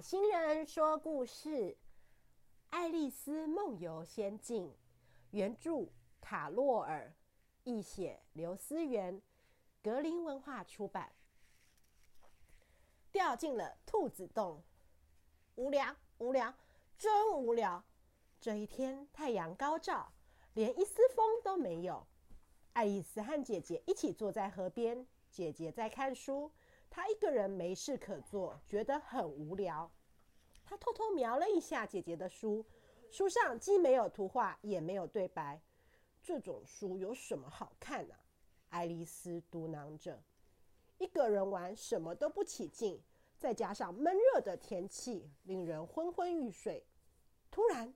新人说故事《爱丽丝梦游仙境》，原著卡洛尔，译写刘思源，格林文化出版。掉进了兔子洞，无聊，无聊，真无聊。这一天太阳高照，连一丝风都没有。爱丽丝和姐姐一起坐在河边，姐姐在看书。他一个人没事可做，觉得很无聊。他偷偷瞄了一下姐姐的书，书上既没有图画，也没有对白。这种书有什么好看呢？爱丽丝嘟囔着。一个人玩什么都不起劲，再加上闷热的天气，令人昏昏欲睡。突然，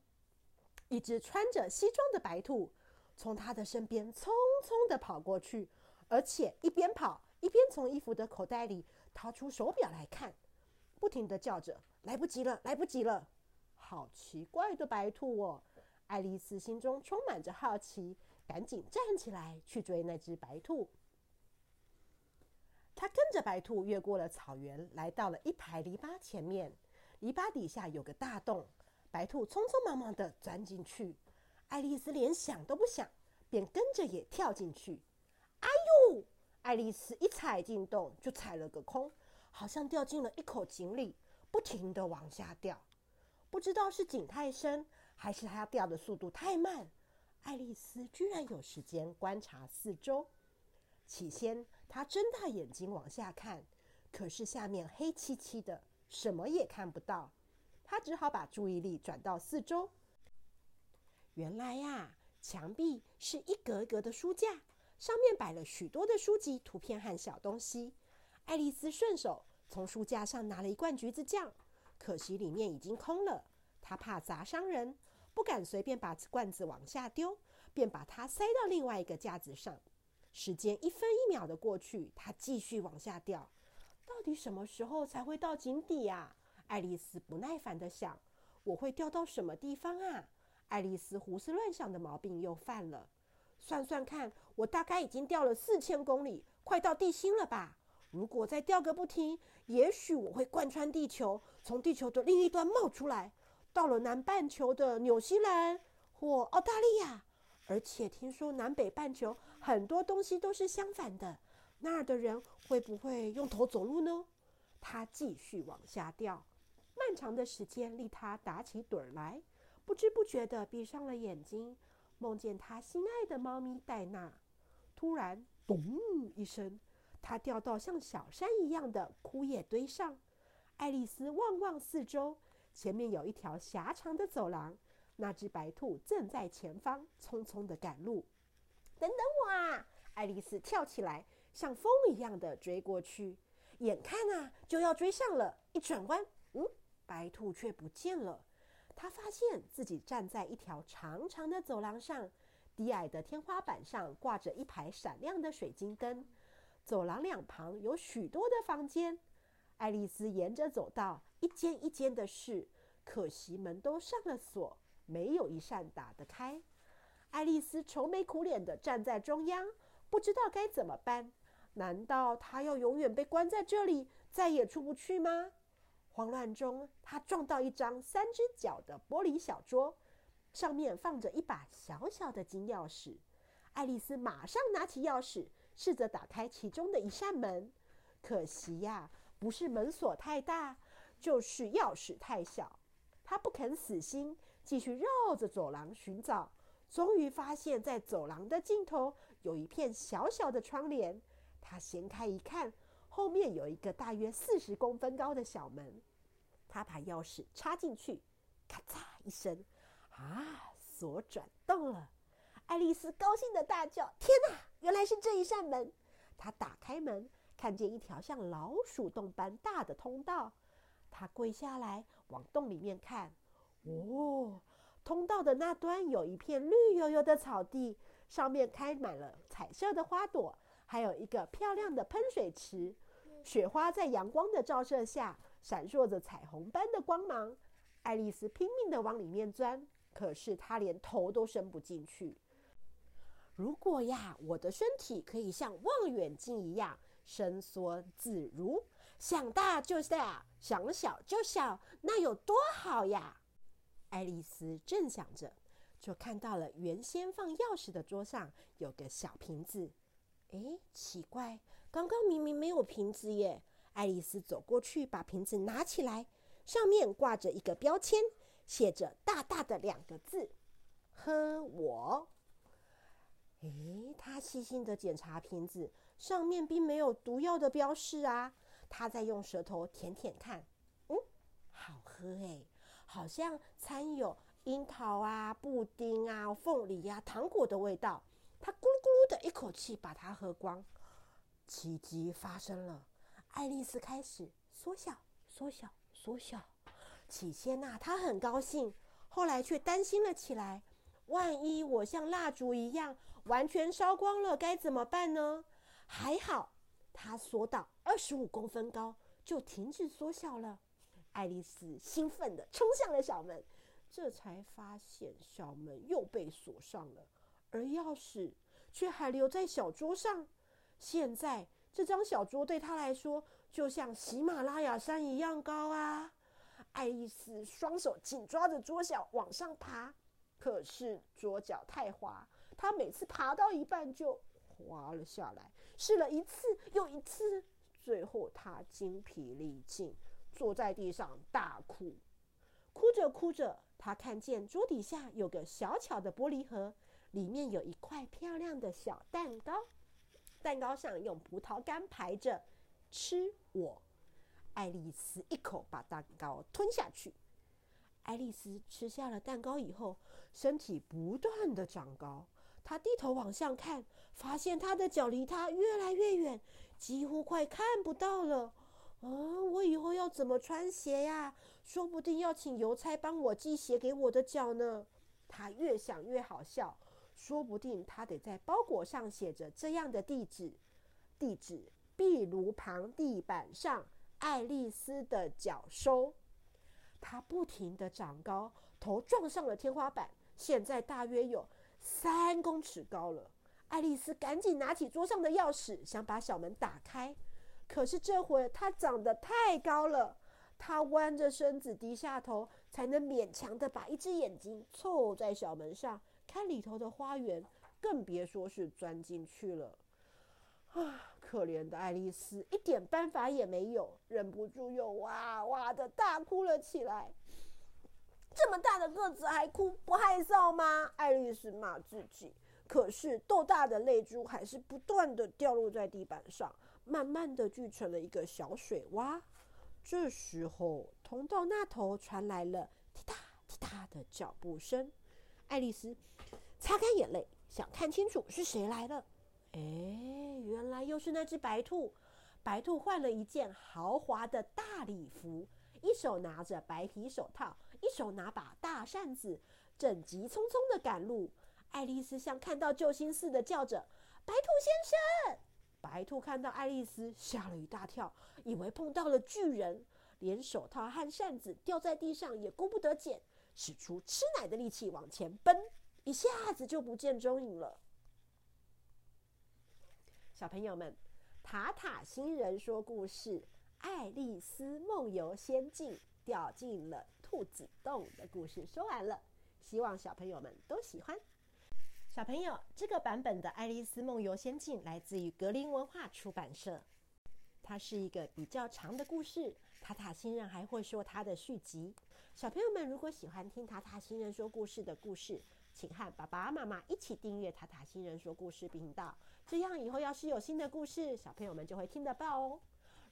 一只穿着西装的白兔从他的身边匆匆的跑过去，而且一边跑。一边从衣服的口袋里掏出手表来看，不停的叫着：“来不及了，来不及了！”好奇怪的白兔哦！爱丽丝心中充满着好奇，赶紧站起来去追那只白兔。她跟着白兔越过了草原，来到了一排篱笆前面。篱笆底下有个大洞，白兔匆匆忙忙的钻进去。爱丽丝连想都不想，便跟着也跳进去。哎呦！爱丽丝一踩进洞，就踩了个空，好像掉进了一口井里，不停的往下掉。不知道是井太深，还是它掉的速度太慢，爱丽丝居然有时间观察四周。起先，她睁大眼睛往下看，可是下面黑漆漆的，什么也看不到。她只好把注意力转到四周。原来呀，墙壁是一格格的书架。上面摆了许多的书籍、图片和小东西。爱丽丝顺手从书架上拿了一罐橘子酱，可惜里面已经空了。她怕砸伤人，不敢随便把罐子往下丢，便把它塞到另外一个架子上。时间一分一秒的过去，她继续往下掉。到底什么时候才会到井底呀？爱丽丝不耐烦的想：“我会掉到什么地方啊？”爱丽丝胡思乱想的毛病又犯了。算算看，我大概已经掉了四千公里，快到地心了吧？如果再掉个不停，也许我会贯穿地球，从地球的另一端冒出来，到了南半球的纽西兰或澳大利亚。而且听说南北半球很多东西都是相反的，那儿的人会不会用头走路呢？他继续往下掉，漫长的时间令他打起盹儿来，不知不觉地闭上了眼睛。梦见他心爱的猫咪戴娜，突然“咚”一声，他掉到像小山一样的枯叶堆上。爱丽丝望望四周，前面有一条狭长的走廊，那只白兔正在前方匆匆的赶路。等等我啊！爱丽丝跳起来，像风一样的追过去。眼看啊就要追上了，一转弯，嗯，白兔却不见了。他发现自己站在一条长长的走廊上，低矮的天花板上挂着一排闪亮的水晶灯。走廊两旁有许多的房间。爱丽丝沿着走道一间一间的试，可惜门都上了锁，没有一扇打得开。爱丽丝愁眉苦脸地站在中央，不知道该怎么办。难道她要永远被关在这里，再也出不去吗？慌乱中，他撞到一张三只脚的玻璃小桌，上面放着一把小小的金钥匙。爱丽丝马上拿起钥匙，试着打开其中的一扇门。可惜呀，不是门锁太大，就是钥匙太小。她不肯死心，继续绕着走廊寻找。终于发现，在走廊的尽头有一片小小的窗帘。她掀开一看。后面有一个大约四十公分高的小门，他把钥匙插进去，咔嚓一声，啊，锁转动了。爱丽丝高兴的大叫：“天哪，原来是这一扇门！”她打开门，看见一条像老鼠洞般大的通道。她跪下来往洞里面看，哦，通道的那端有一片绿油油的草地，上面开满了彩色的花朵。还有一个漂亮的喷水池，雪花在阳光的照射下闪烁着彩虹般的光芒。爱丽丝拼命地往里面钻，可是她连头都伸不进去。如果呀，我的身体可以像望远镜一样伸缩自如，想大就大，想小就小，那有多好呀？爱丽丝正想着，就看到了原先放钥匙的桌上有个小瓶子。哎，奇怪，刚刚明明没有瓶子耶！爱丽丝走过去，把瓶子拿起来，上面挂着一个标签，写着大大的两个字：“喝我。”诶，她细心的检查瓶子，上面并没有毒药的标示啊。她在用舌头舔舔看，嗯，好喝诶，好像掺有樱桃啊、布丁啊、凤梨呀、糖果的味道。她咕噜咕噜的一口气把它喝光，奇迹发生了。爱丽丝开始缩小、缩小、缩小。起先呐，她很高兴，后来却担心了起来。万一我像蜡烛一样完全烧光了，该怎么办呢？还好，她缩到二十五公分高，就停止缩小了。爱丽丝兴奋地冲向了小门，这才发现小门又被锁上了，而钥匙却还留在小桌上。现在。这张小桌对他来说就像喜马拉雅山一样高啊！爱丽丝双手紧抓着桌角往上爬，可是桌角太滑，她每次爬到一半就滑了下来。试了一次又一次，最后她精疲力尽，坐在地上大哭。哭着哭着，她看见桌底下有个小巧的玻璃盒，里面有一块漂亮的小蛋糕。蛋糕上用葡萄干排着“吃我”，爱丽丝一口把蛋糕吞下去。爱丽丝吃下了蛋糕以后，身体不断的长高。她低头往上看，发现她的脚离她越来越远，几乎快看不到了。啊，我以后要怎么穿鞋呀？说不定要请邮差帮我寄鞋给我的脚呢。她越想越好笑。说不定他得在包裹上写着这样的地址：地址壁炉旁地板上，爱丽丝的脚收。他不停的长高，头撞上了天花板，现在大约有三公尺高了。爱丽丝赶紧拿起桌上的钥匙，想把小门打开。可是这回她长得太高了，她弯着身子，低下头，才能勉强的把一只眼睛凑在小门上。看里头的花园，更别说是钻进去了。啊，可怜的爱丽丝一点办法也没有，忍不住又哇哇的大哭了起来。这么大的个子还哭，不害臊吗？爱丽丝骂自己。可是豆大的泪珠还是不断的掉落在地板上，慢慢的聚成了一个小水洼。这时候，通道那头传来了踢踏踢踏的脚步声。爱丽丝擦干眼泪，想看清楚是谁来了。哎，原来又是那只白兔。白兔换了一件豪华的大礼服，一手拿着白皮手套，一手拿把大扇子，正急匆匆的赶路。爱丽丝像看到救星似的叫着：“白兔先生！”白兔看到爱丽丝，吓了一大跳，以为碰到了巨人，连手套和扇子掉在地上也顾不得捡。使出吃奶的力气往前奔，一下子就不见踪影了。小朋友们，塔塔星人说故事《爱丽丝梦游仙境》掉进了兔子洞的故事说完了，希望小朋友们都喜欢。小朋友，这个版本的《爱丽丝梦游仙境》来自于格林文化出版社，它是一个比较长的故事。塔塔星人还会说它的续集。小朋友们，如果喜欢听塔塔星人说故事的故事，请和爸爸妈妈一起订阅塔塔星人说故事频道。这样以后要是有新的故事，小朋友们就会听得到哦。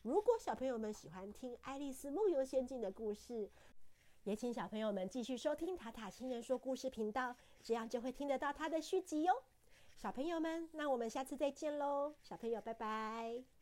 如果小朋友们喜欢听《爱丽丝梦游仙境》的故事，也请小朋友们继续收听塔塔星人说故事频道，这样就会听得到它的续集哟。小朋友们，那我们下次再见喽！小朋友，拜拜。